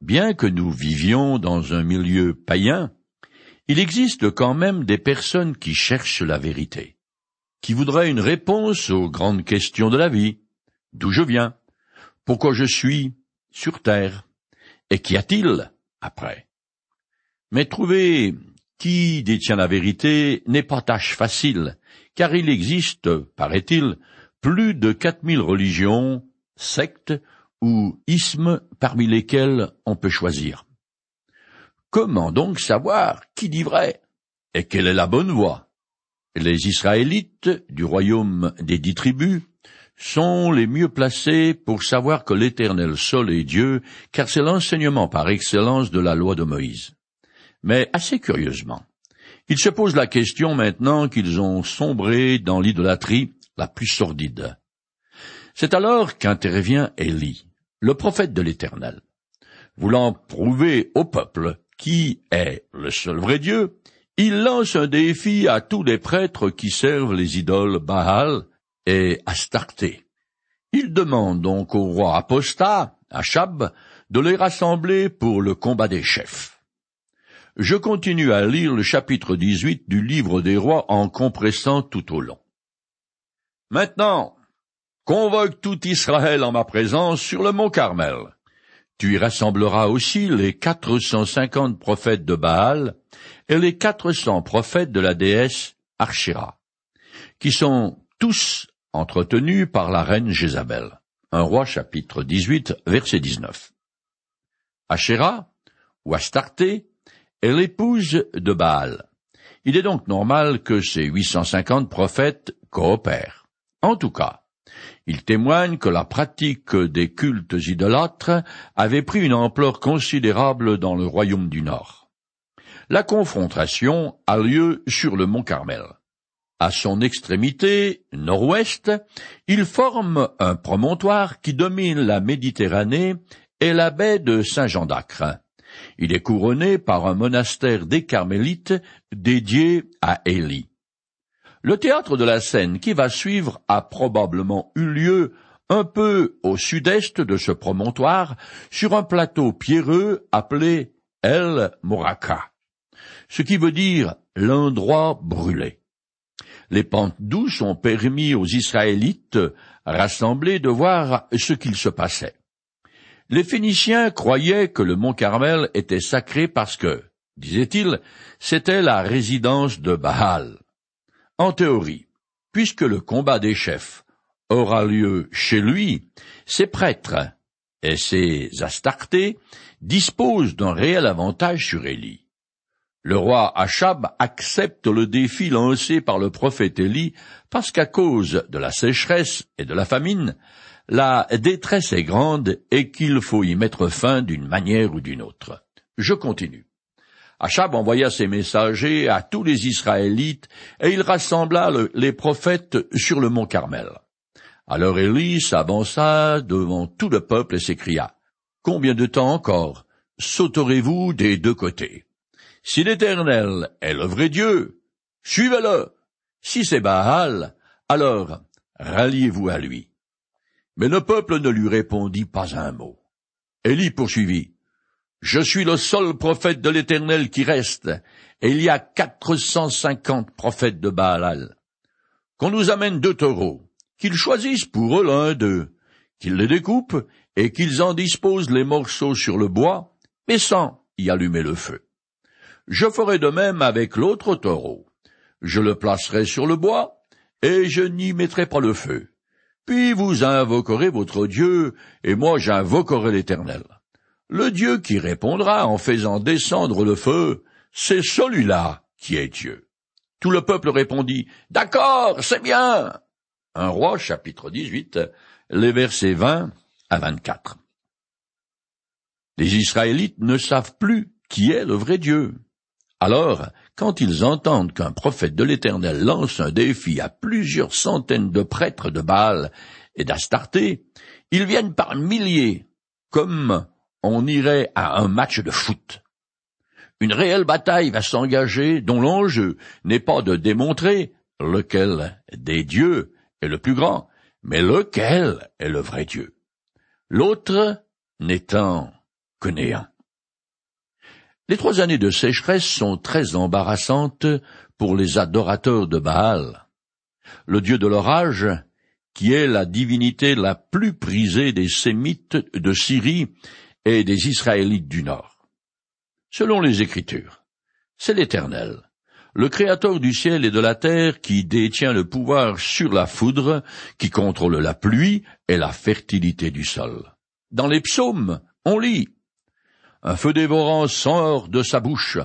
Bien que nous vivions dans un milieu païen, il existe quand même des personnes qui cherchent la vérité, qui voudraient une réponse aux grandes questions de la vie. D'où je viens? Pourquoi je suis sur terre? Et qu'y a-t-il après? Mais trouver qui détient la vérité n'est pas tâche facile, car il existe, paraît-il, plus de quatre mille religions, sectes ou ismes parmi lesquels on peut choisir. Comment donc savoir qui dit vrai et quelle est la bonne voie? Les Israélites du royaume des dix tribus sont les mieux placés pour savoir que l'Éternel seul est Dieu, car c'est l'enseignement par excellence de la loi de Moïse. Mais assez curieusement, ils se posent la question maintenant qu'ils ont sombré dans l'idolâtrie la plus sordide. C'est alors qu'intervient Élie, le prophète de l'Éternel. Voulant prouver au peuple qui est le seul vrai Dieu, il lance un défi à tous les prêtres qui servent les idoles Baal et Astarté. Il demande donc au roi apostat, Achab, de les rassembler pour le combat des chefs. Je continue à lire le chapitre 18 du livre des rois en compressant tout au long. Maintenant, convoque tout Israël en ma présence sur le mont Carmel. Tu y rassembleras aussi les quatre cent cinquante prophètes de Baal et les quatre cents prophètes de la déesse Archira, qui sont tous entretenus par la reine Jézabel. Un roi chapitre 18 verset 19. Achéra, ou Astarté, est l'épouse de Baal. Il est donc normal que ces 850 prophètes coopèrent. En tout cas, il témoigne que la pratique des cultes idolâtres avait pris une ampleur considérable dans le royaume du Nord. La confrontation a lieu sur le mont Carmel. À son extrémité nord-ouest, il forme un promontoire qui domine la Méditerranée et la baie de Saint-Jean d'Acre. Il est couronné par un monastère des Carmélites dédié à Élie. Le théâtre de la scène qui va suivre a probablement eu lieu un peu au sud-est de ce promontoire, sur un plateau pierreux appelé El Moraka, ce qui veut dire l'endroit brûlé. Les pentes douces ont permis aux Israélites rassemblés de voir ce qu'il se passait. Les Phéniciens croyaient que le mont Carmel était sacré parce que, disaient-ils, c'était la résidence de Baal. En théorie, puisque le combat des chefs aura lieu chez lui, ses prêtres et ses astartés disposent d'un réel avantage sur Élie. Le roi Achab accepte le défi lancé par le prophète Élie parce qu'à cause de la sécheresse et de la famine, la détresse est grande et qu'il faut y mettre fin d'une manière ou d'une autre. Je continue. Achab envoya ses messagers à tous les Israélites, et il rassembla les prophètes sur le mont Carmel. Alors Élie s'avança devant tout le peuple et s'écria, Combien de temps encore sauterez-vous des deux côtés? Si l'Éternel est le vrai Dieu, suivez-le. Si c'est Baal, alors ralliez-vous à lui. Mais le peuple ne lui répondit pas un mot. Élie poursuivit. Je suis le seul prophète de l'Éternel qui reste, et il y a quatre cent cinquante prophètes de Baal. Qu'on nous amène deux taureaux, qu'ils choisissent pour eux l'un d'eux, qu'ils les découpent, et qu'ils en disposent les morceaux sur le bois, mais sans y allumer le feu. Je ferai de même avec l'autre taureau. Je le placerai sur le bois, et je n'y mettrai pas le feu. Puis vous invoquerez votre Dieu, et moi j'invoquerai l'Éternel. Le Dieu qui répondra en faisant descendre le feu, c'est celui-là qui est Dieu. Tout le peuple répondit, D'accord, c'est bien. Un roi, chapitre 18, les versets 20 à 24. Les Israélites ne savent plus qui est le vrai Dieu. Alors, quand ils entendent qu'un prophète de l'Éternel lance un défi à plusieurs centaines de prêtres de Baal et d'Astarté, ils viennent par milliers, comme on irait à un match de foot. Une réelle bataille va s'engager dont l'enjeu n'est pas de démontrer lequel des dieux est le plus grand, mais lequel est le vrai Dieu. L'autre n'étant que néant. Les trois années de sécheresse sont très embarrassantes pour les adorateurs de Baal. Le dieu de l'orage, qui est la divinité la plus prisée des Sémites de Syrie et des Israélites du Nord. Selon les Écritures, c'est l'Éternel, le Créateur du ciel et de la terre qui détient le pouvoir sur la foudre, qui contrôle la pluie et la fertilité du sol. Dans les psaumes, on lit un feu dévorant sort de sa bouche.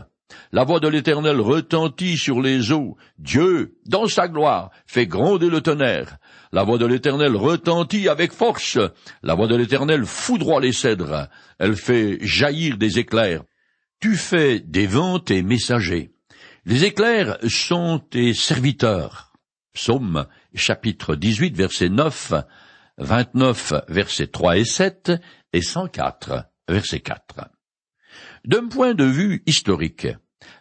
La voix de l'Éternel retentit sur les eaux. Dieu, dans sa gloire, fait gronder le tonnerre. La voix de l'Éternel retentit avec force. La voix de l'Éternel foudroie les cèdres. Elle fait jaillir des éclairs. Tu fais des vents tes messagers. Les éclairs sont tes serviteurs. Psaume chapitre 18 verset 9, 29 versets 3 et 7 et 104 verset 4. D'un point de vue historique,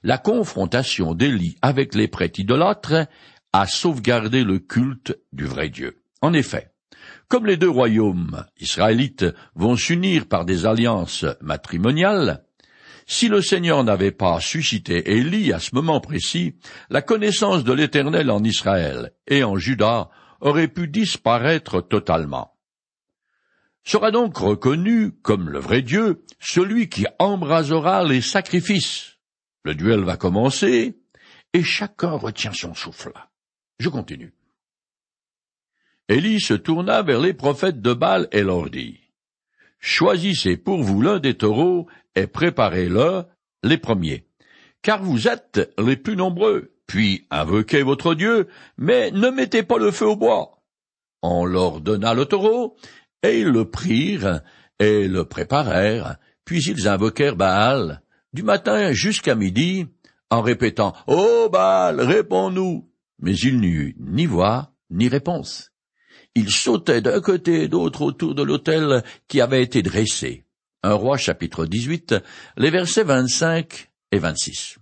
la confrontation d'Élie avec les prêtres idolâtres a sauvegardé le culte du vrai Dieu. En effet, comme les deux royaumes israélites vont s'unir par des alliances matrimoniales, si le Seigneur n'avait pas suscité Élie à ce moment précis, la connaissance de l'Éternel en Israël et en Juda aurait pu disparaître totalement sera donc reconnu comme le vrai Dieu, celui qui embrasera les sacrifices. Le duel va commencer, et chacun retient son souffle. Je continue. Élie se tourna vers les prophètes de Baal et leur dit, Choisissez pour vous l'un des taureaux et préparez-le les premiers, car vous êtes les plus nombreux, puis invoquez votre Dieu, mais ne mettez pas le feu au bois. On leur donna le taureau, et ils le prirent et le préparèrent, puis ils invoquèrent Baal, du matin jusqu'à midi, en répétant Ô Baal, réponds-nous. Mais il n'y eut ni voix, ni réponse. Ils sautaient d'un côté et d'autre autour de l'autel qui avait été dressé. Un roi chapitre 18, les versets 25 et 26.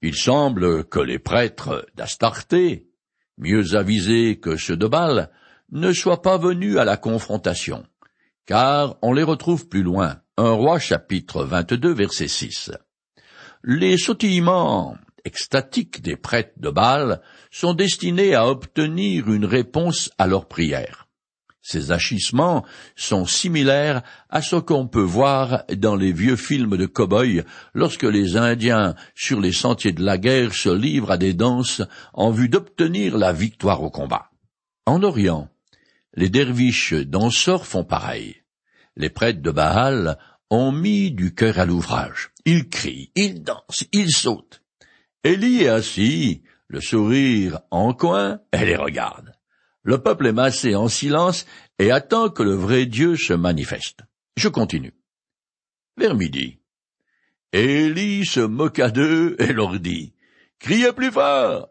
Il semble que les prêtres d'Astarté, mieux avisés que ceux de Baal, ne soient pas venus à la confrontation, car on les retrouve plus loin. Un roi chapitre 22 verset 6. Les sautillements extatiques des prêtres de Baal sont destinés à obtenir une réponse à leurs prières. Ces agissements sont similaires à ce qu'on peut voir dans les vieux films de cow-boys lorsque les Indiens sur les sentiers de la guerre se livrent à des danses en vue d'obtenir la victoire au combat. En Orient, les derviches danseurs font pareil. Les prêtres de Baal ont mis du cœur à l'ouvrage. Ils crient, ils dansent, ils sautent. Élie est assis, le sourire en coin, et les regarde. Le peuple est massé en silence et attend que le vrai Dieu se manifeste. Je continue. Vers midi, Élie se moqua d'eux et leur dit, Criez plus fort,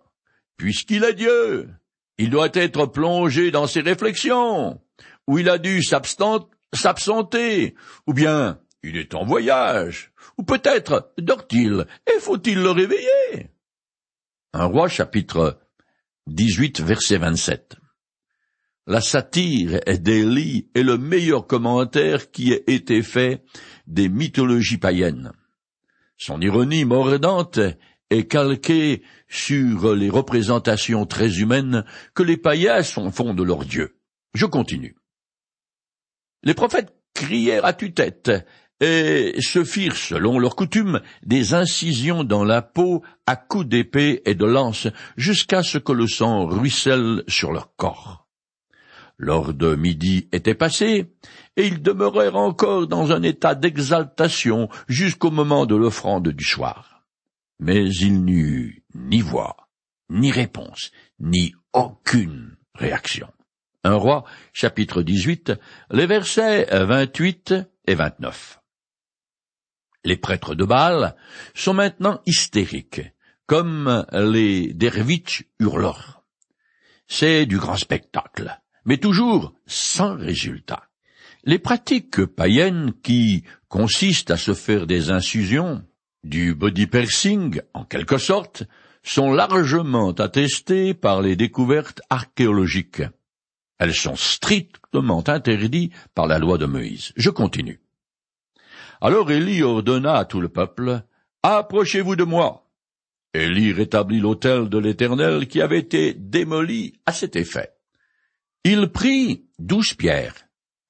puisqu'il est Dieu, il doit être plongé dans ses réflexions, ou il a dû s'absenter, ou bien il est en voyage, ou peut-être dort-il, et faut-il le réveiller? Un roi chapitre 18 verset 27 La satire d'Élie est le meilleur commentaire qui ait été fait des mythologies païennes. Son ironie mordante est calquée sur les représentations très humaines que les païens font de leur Dieu. Je continue. Les prophètes crièrent à tue-tête et se firent, selon leur coutume, des incisions dans la peau à coups d'épée et de lance, jusqu'à ce que le sang ruisselle sur leur corps. L'heure de midi était passée, et ils demeurèrent encore dans un état d'exaltation jusqu'au moment de l'offrande du soir mais il n'y eut ni voix, ni réponse, ni aucune réaction. Un roi, chapitre 18, les versets 28 et 29. Les prêtres de Baal sont maintenant hystériques, comme les derviches hurleurs. C'est du grand spectacle, mais toujours sans résultat. Les pratiques païennes qui consistent à se faire des infusions, du body piercing, en quelque sorte, sont largement attestées par les découvertes archéologiques. Elles sont strictement interdites par la loi de Moïse. Je continue. Alors Élie ordonna à tout le peuple, Approchez-vous de moi. Élie rétablit l'autel de l'Éternel qui avait été démoli à cet effet. Il prit douze pierres,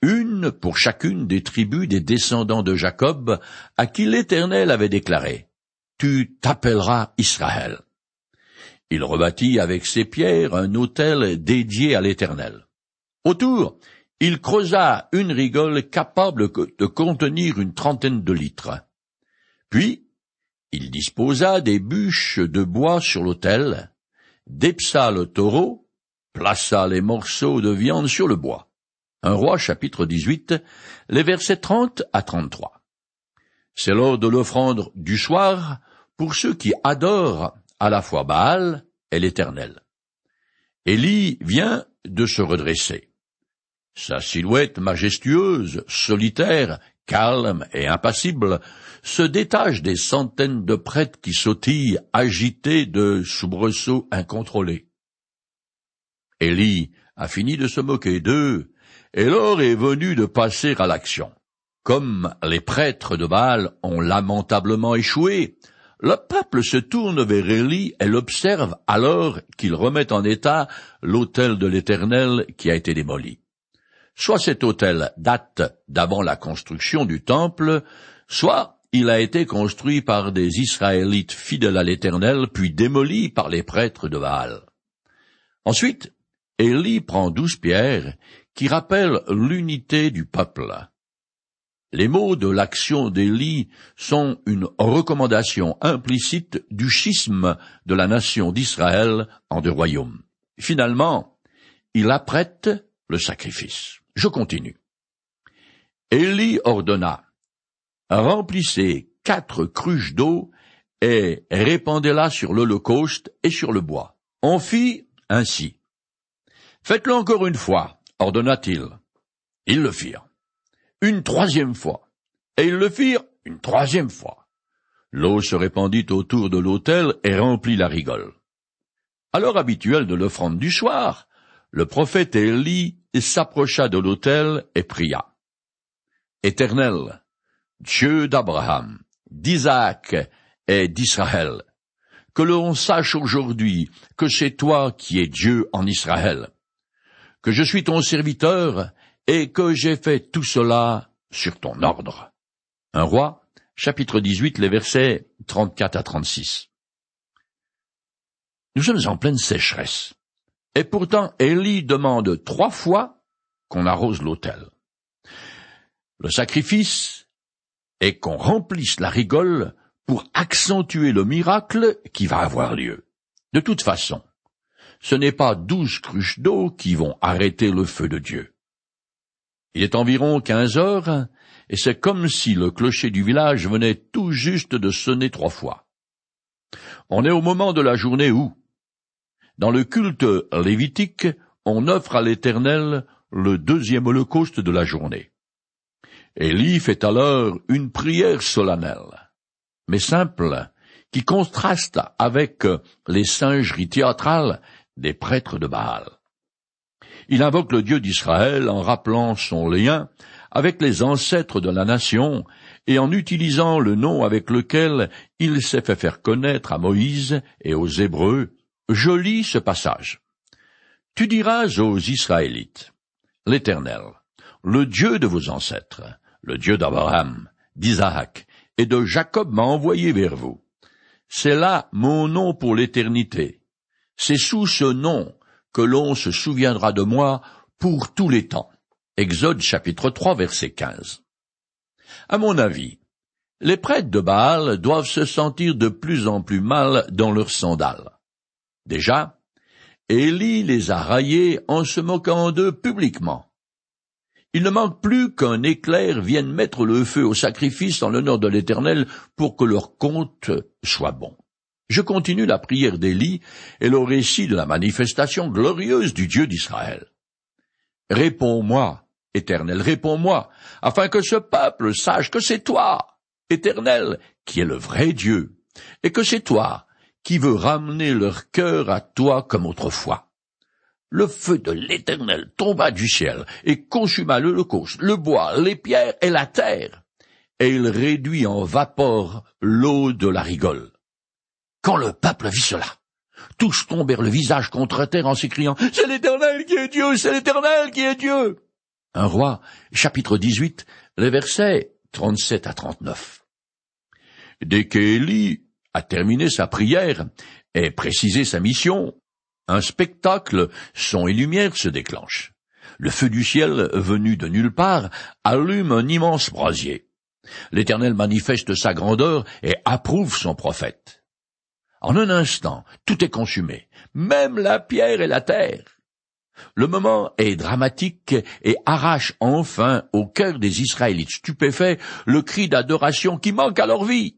une pour chacune des tribus des descendants de Jacob, à qui l'Éternel avait déclaré, Tu t'appelleras Israël. Il rebâtit avec ces pierres un autel dédié à l'Éternel. Autour, il creusa une rigole capable de contenir une trentaine de litres. Puis, il disposa des bûches de bois sur l'autel, dépsa le taureau, plaça les morceaux de viande sur le bois. Un roi chapitre 18, les versets 30 à 33. C'est lors de l'offrande du soir pour ceux qui adorent à la fois Baal et l'Éternel. Élie vient de se redresser. Sa silhouette majestueuse, solitaire, calme et impassible, se détache des centaines de prêtres qui sautillent agités de soubresauts incontrôlés. Élie a fini de se moquer d'eux, et l'heure est venue de passer à l'action. Comme les prêtres de Baal ont lamentablement échoué, le peuple se tourne vers Élie et l'observe alors qu'il remet en état l'autel de l'Éternel qui a été démoli. Soit cet autel date d'avant la construction du temple, soit il a été construit par des Israélites fidèles à l'Éternel, puis démoli par les prêtres de Baal. Ensuite, Élie prend douze pierres qui rappellent l'unité du peuple. Les mots de l'action d'Élie sont une recommandation implicite du schisme de la nation d'Israël en deux royaumes. Finalement, il apprête le sacrifice. Je continue. Élie ordonna, remplissez quatre cruches d'eau et répandez-la sur l'Holocauste et sur le bois. On fit ainsi. Faites-le encore une fois, ordonna-t-il. Ils le firent une troisième fois, et ils le firent une troisième fois. L'eau se répandit autour de l'autel et remplit la rigole. À l'heure habituelle de l'offrande du soir, le prophète Élie s'approcha de l'autel et pria. Éternel, Dieu d'Abraham, d'Isaac et d'Israël, que l'on sache aujourd'hui que c'est toi qui es Dieu en Israël, que je suis ton serviteur et que j'ai fait tout cela sur ton ordre. Un roi, chapitre 18, les versets 34 à 36. Nous sommes en pleine sécheresse. Et pourtant, Élie demande trois fois qu'on arrose l'autel. Le sacrifice est qu'on remplisse la rigole pour accentuer le miracle qui va avoir lieu. De toute façon, ce n'est pas douze cruches d'eau qui vont arrêter le feu de Dieu. Il est environ quinze heures, et c'est comme si le clocher du village venait tout juste de sonner trois fois. On est au moment de la journée où, dans le culte lévitique, on offre à l'Éternel le deuxième holocauste de la journée. Élie fait alors une prière solennelle, mais simple, qui contraste avec les singeries théâtrales des prêtres de Baal. Il invoque le Dieu d'Israël en rappelant son lien avec les ancêtres de la nation et en utilisant le nom avec lequel il s'est fait faire connaître à Moïse et aux Hébreux. Je lis ce passage. Tu diras aux Israélites, l'Éternel, le Dieu de vos ancêtres, le Dieu d'Abraham, d'Isaac et de Jacob m'a envoyé vers vous. C'est là mon nom pour l'éternité. C'est sous ce nom que l'on se souviendra de moi pour tous les temps. Exode chapitre 3 verset 15. À mon avis, les prêtres de Baal doivent se sentir de plus en plus mal dans leurs sandales. Déjà, Élie les a raillés en se moquant d'eux publiquement. Il ne manque plus qu'un éclair vienne mettre le feu au sacrifice en l'honneur de l'Éternel pour que leur compte soit bon. Je continue la prière d'Élie et le récit de la manifestation glorieuse du Dieu d'Israël. Réponds-moi, Éternel, réponds-moi, afin que ce peuple sache que c'est toi, Éternel, qui est le vrai Dieu, et que c'est toi qui veux ramener leur cœur à toi comme autrefois. Le feu de l'Éternel tomba du ciel et consuma l'Holocauste, le bois, les pierres et la terre. et il réduit en vapeur l'eau de la rigole. Quand le peuple vit cela, tous tombèrent le visage contre terre en s'écriant C'est l'Éternel qui est Dieu, c'est l'Éternel qui est Dieu. Un roi, chapitre 18, les versets 37 à 39. Dès qu'Élie a terminé sa prière et précisé sa mission, un spectacle, son et lumière se déclenche. Le feu du ciel, venu de nulle part, allume un immense brasier. L'Éternel manifeste sa grandeur et approuve son prophète. En un instant, tout est consumé, même la pierre et la terre. Le moment est dramatique et arrache enfin au cœur des Israélites stupéfaits le cri d'adoration qui manque à leur vie.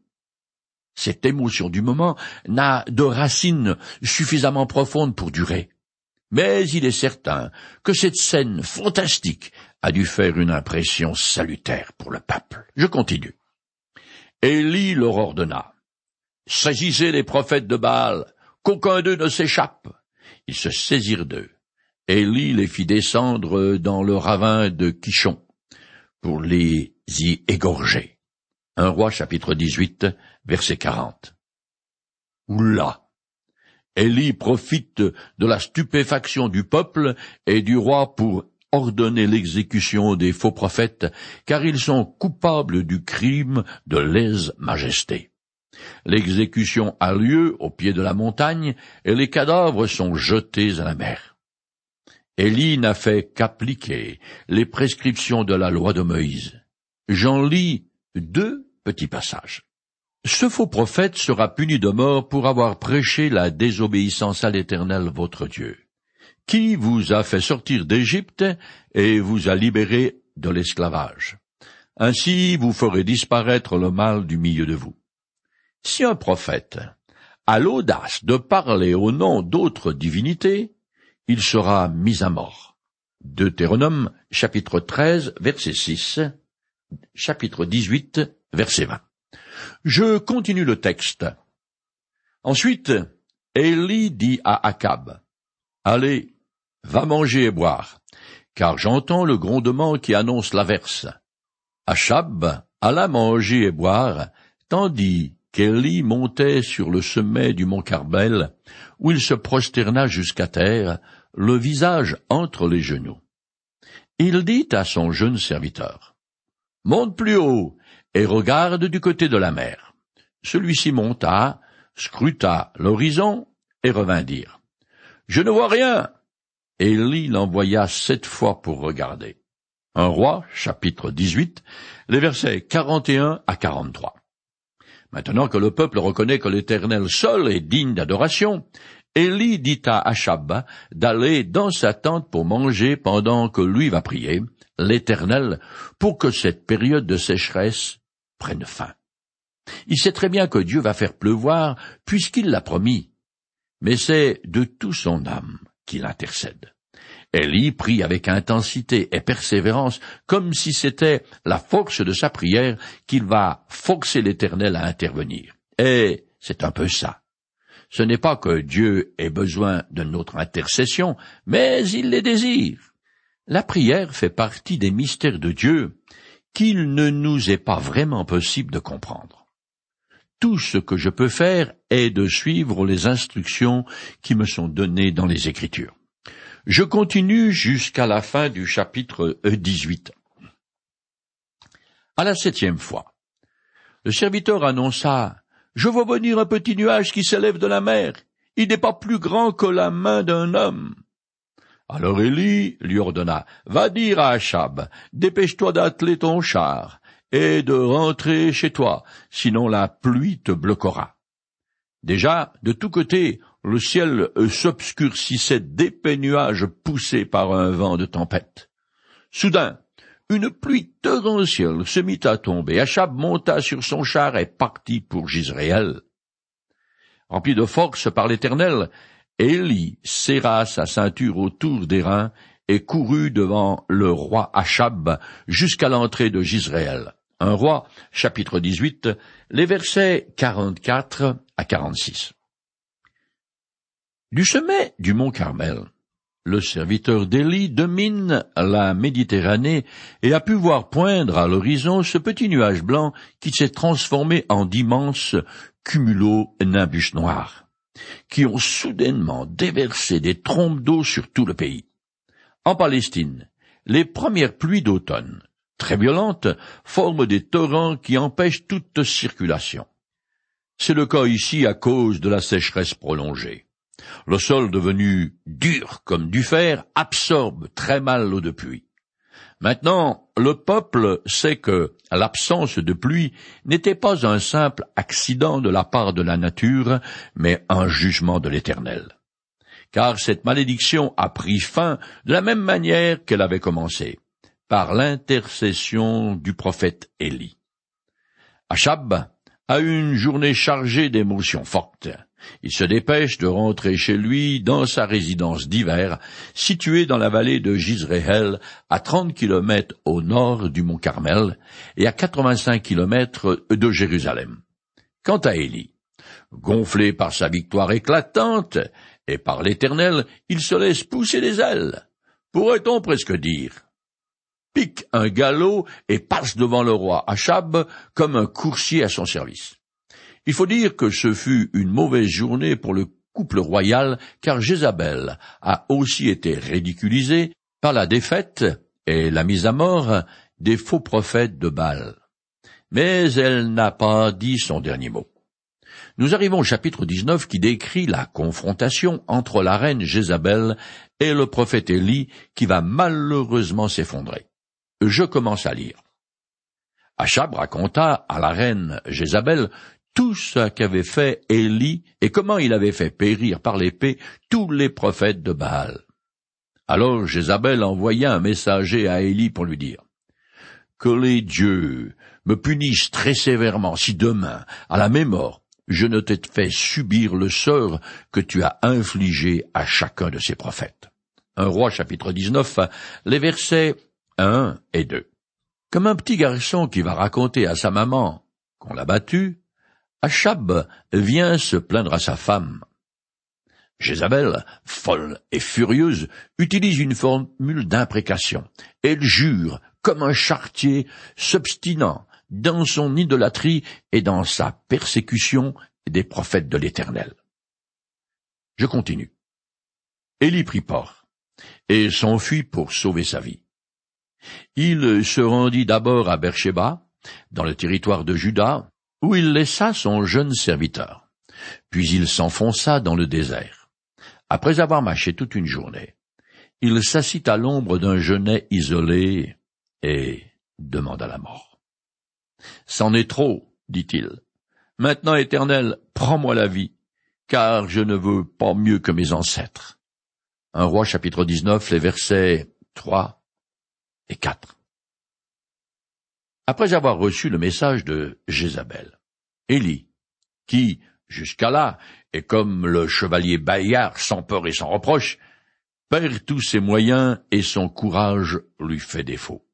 Cette émotion du moment n'a de racines suffisamment profondes pour durer. Mais il est certain que cette scène fantastique a dû faire une impression salutaire pour le peuple. Je continue. Élie leur ordonna. Saisissez les prophètes de Baal, qu'aucun d'eux ne s'échappe. Ils se saisirent d'eux. Élie les fit descendre dans le ravin de Quichon pour les y égorger. Un roi chapitre 18 verset 40. Oula! Élie profite de la stupéfaction du peuple et du roi pour ordonner l'exécution des faux prophètes, car ils sont coupables du crime de lèse-majesté. L'exécution a lieu au pied de la montagne, et les cadavres sont jetés à la mer. Élie n'a fait qu'appliquer les prescriptions de la loi de Moïse. J'en lis deux petits passages. Ce faux prophète sera puni de mort pour avoir prêché la désobéissance à l'Éternel votre Dieu, qui vous a fait sortir d'Égypte et vous a libéré de l'esclavage. Ainsi vous ferez disparaître le mal du milieu de vous. Si un prophète a l'audace de parler au nom d'autres divinités, il sera mis à mort. Deutéronome chapitre 13 verset 6, chapitre 18 verset 20. Je continue le texte. Ensuite, Élie dit à Akab, Allez, va manger et boire, car j'entends le grondement qui annonce l'averse. Achab alla manger et boire, tandis qu'Élie montait sur le sommet du mont Carbel, où il se prosterna jusqu'à terre, le visage entre les genoux. Il dit à son jeune serviteur, Monte plus haut, et regarde du côté de la mer. Celui-ci monta, scruta l'horizon, et revint dire. Je ne vois rien. Élie l'envoya sept fois pour regarder. Un roi, chapitre 18, les versets 41 à 43. Maintenant que le peuple reconnaît que l'Éternel seul est digne d'adoration, Élie dit à Achab d'aller dans sa tente pour manger pendant que lui va prier l'Éternel pour que cette période de sécheresse prenne fin. Il sait très bien que Dieu va faire pleuvoir puisqu'il l'a promis, mais c'est de tout son âme qu'il intercède. Élie prie avec intensité et persévérance, comme si c'était la force de sa prière qu'il va forcer l'Éternel à intervenir. Et c'est un peu ça. Ce n'est pas que Dieu ait besoin de notre intercession, mais il les désire. La prière fait partie des mystères de Dieu qu'il ne nous est pas vraiment possible de comprendre. Tout ce que je peux faire est de suivre les instructions qui me sont données dans les Écritures. Je continue jusqu'à la fin du chapitre 18. À la septième fois, le serviteur annonça Je vois venir un petit nuage qui s'élève de la mer. Il n'est pas plus grand que la main d'un homme. Alors Élie lui ordonna, Va dire à Achab, dépêche-toi d'atteler ton char, et de rentrer chez toi, sinon la pluie te bloquera. Déjà, de tous côtés, le ciel s'obscurcissait d'épais nuages poussés par un vent de tempête. Soudain, une pluie torrentielle se mit à tomber. Achab monta sur son char et partit pour Gisraël. Rempli de force par l'Éternel, Élie serra sa ceinture autour des reins et courut devant le roi Achab jusqu'à l'entrée de Gisraël. Un roi, chapitre 18, les versets 44 à 46. Du sommet du mont Carmel, le serviteur d'Élie domine la Méditerranée et a pu voir poindre à l'horizon ce petit nuage blanc qui s'est transformé en d'immenses cumulo-nimbus noirs, qui ont soudainement déversé des trompes d'eau sur tout le pays. En Palestine, les premières pluies d'automne, très violentes, forment des torrents qui empêchent toute circulation. C'est le cas ici à cause de la sécheresse prolongée. Le sol devenu dur comme du fer absorbe très mal l'eau de pluie. Maintenant, le peuple sait que l'absence de pluie n'était pas un simple accident de la part de la nature, mais un jugement de l'Éternel. Car cette malédiction a pris fin de la même manière qu'elle avait commencé, par l'intercession du prophète Élie. Achab a eu une journée chargée d'émotions fortes. Il se dépêche de rentrer chez lui dans sa résidence d'hiver, située dans la vallée de Gisréel, à trente kilomètres au nord du mont Carmel et à quatre-vingt-cinq kilomètres de Jérusalem. Quant à Élie, gonflé par sa victoire éclatante et par l'Éternel, il se laisse pousser les ailes. Pourrait-on presque dire pique un galop et passe devant le roi Achab comme un coursier à son service. Il faut dire que ce fut une mauvaise journée pour le couple royal, car Jézabel a aussi été ridiculisée par la défaite et la mise à mort des faux prophètes de Baal. Mais elle n'a pas dit son dernier mot. Nous arrivons au chapitre 19 qui décrit la confrontation entre la reine Jézabel et le prophète Élie qui va malheureusement s'effondrer. Je commence à lire. Achab raconta à la reine Jézabel tout ce qu'avait fait Élie et comment il avait fait périr par l'épée tous les prophètes de Baal. Alors Jézabel envoya un messager à Élie pour lui dire Que les dieux me punissent très sévèrement si demain, à la même mort, je ne t'ai fait subir le sort que tu as infligé à chacun de ces prophètes. Un roi chapitre 19, les versets 1 et 2. Comme un petit garçon qui va raconter à sa maman qu'on l'a battu, Achab vient se plaindre à sa femme. Jézabel, folle et furieuse, utilise une formule d'imprécation. Elle jure, comme un chartier, s'obstinant dans son idolâtrie et dans sa persécution des prophètes de l'Éternel. Je continue. Élie prit port et s'enfuit pour sauver sa vie. Il se rendit d'abord à Beersheba, dans le territoire de Juda, où il laissa son jeune serviteur. Puis il s'enfonça dans le désert. Après avoir marché toute une journée, il s'assit à l'ombre d'un genêt isolé et demanda la mort. C'en est trop, dit-il. Maintenant, Éternel, prends-moi la vie, car je ne veux pas mieux que mes ancêtres. Un roi chapitre 19, les versets 3 et 4 après avoir reçu le message de Jézabel. Élie, qui, jusqu'à là, est comme le chevalier Bayard sans peur et sans reproche, perd tous ses moyens et son courage lui fait défaut.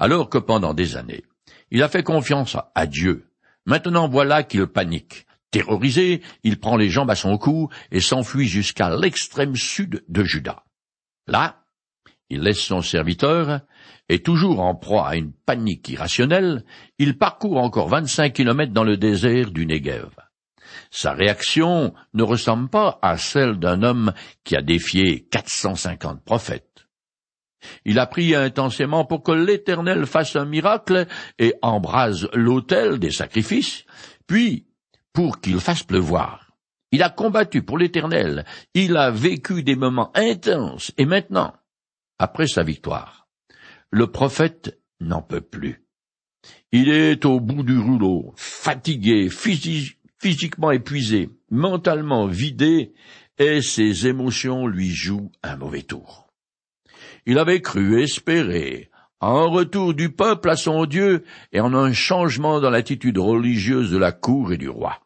Alors que pendant des années, il a fait confiance à Dieu, maintenant voilà qu'il panique. Terrorisé, il prend les jambes à son cou et s'enfuit jusqu'à l'extrême sud de Juda. Là, il laisse son serviteur et toujours en proie à une panique irrationnelle, il parcourt encore vingt-cinq kilomètres dans le désert du Negev. Sa réaction ne ressemble pas à celle d'un homme qui a défié quatre cent cinquante prophètes. Il a prié intensément pour que l'Éternel fasse un miracle et embrase l'autel des sacrifices, puis pour qu'il fasse pleuvoir. Il a combattu pour l'Éternel, il a vécu des moments intenses, et maintenant, après sa victoire, le prophète n'en peut plus. Il est au bout du rouleau, fatigué, physiquement épuisé, mentalement vidé, et ses émotions lui jouent un mauvais tour. Il avait cru espérer un retour du peuple à son Dieu et en un changement dans l'attitude religieuse de la cour et du roi.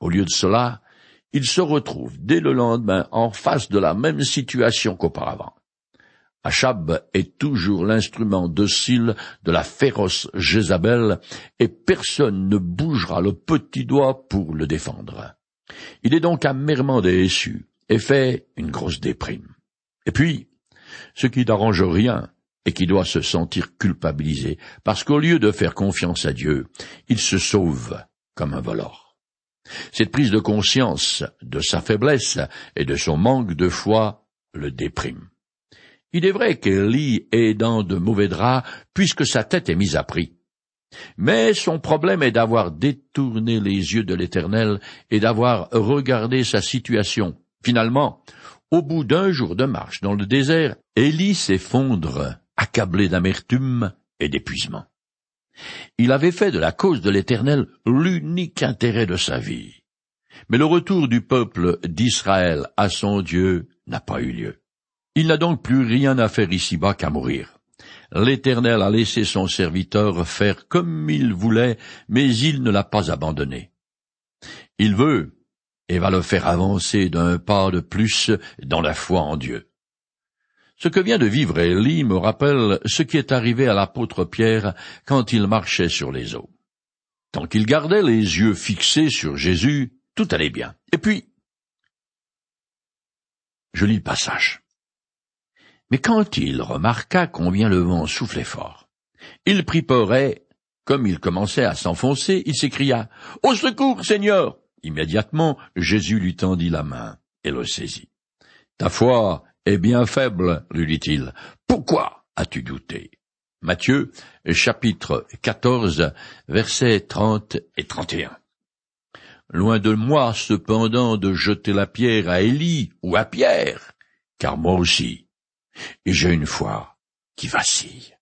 Au lieu de cela, il se retrouve dès le lendemain en face de la même situation qu'auparavant. Achab est toujours l'instrument docile de la féroce Jézabel, et personne ne bougera le petit doigt pour le défendre. Il est donc amèrement déçu, et fait une grosse déprime. Et puis, ce qui n'arrange rien, et qui doit se sentir culpabilisé, parce qu'au lieu de faire confiance à Dieu, il se sauve comme un voleur. Cette prise de conscience de sa faiblesse et de son manque de foi le déprime. Il est vrai qu'Élie est dans de mauvais draps puisque sa tête est mise à prix. Mais son problème est d'avoir détourné les yeux de l'Éternel et d'avoir regardé sa situation. Finalement, au bout d'un jour de marche dans le désert, Élie s'effondre, accablé d'amertume et d'épuisement. Il avait fait de la cause de l'Éternel l'unique intérêt de sa vie. Mais le retour du peuple d'Israël à son Dieu n'a pas eu lieu. Il n'a donc plus rien à faire ici-bas qu'à mourir. L'Éternel a laissé son serviteur faire comme il voulait, mais il ne l'a pas abandonné. Il veut, et va le faire avancer d'un pas de plus dans la foi en Dieu. Ce que vient de vivre Élie me rappelle ce qui est arrivé à l'apôtre Pierre quand il marchait sur les eaux. Tant qu'il gardait les yeux fixés sur Jésus, tout allait bien. Et puis, je lis le passage. Mais quand il remarqua combien le vent soufflait fort, il prit peur et, comme il commençait à s'enfoncer, il s'écria Au secours, Seigneur. Immédiatement, Jésus lui tendit la main et le saisit. Ta foi est bien faible, lui dit-il. Pourquoi as-tu douté? Matthieu, chapitre 14, versets 30 et 31. Loin de moi, cependant, de jeter la pierre à Élie ou à Pierre, car moi aussi, j'ai une foi qui vacille.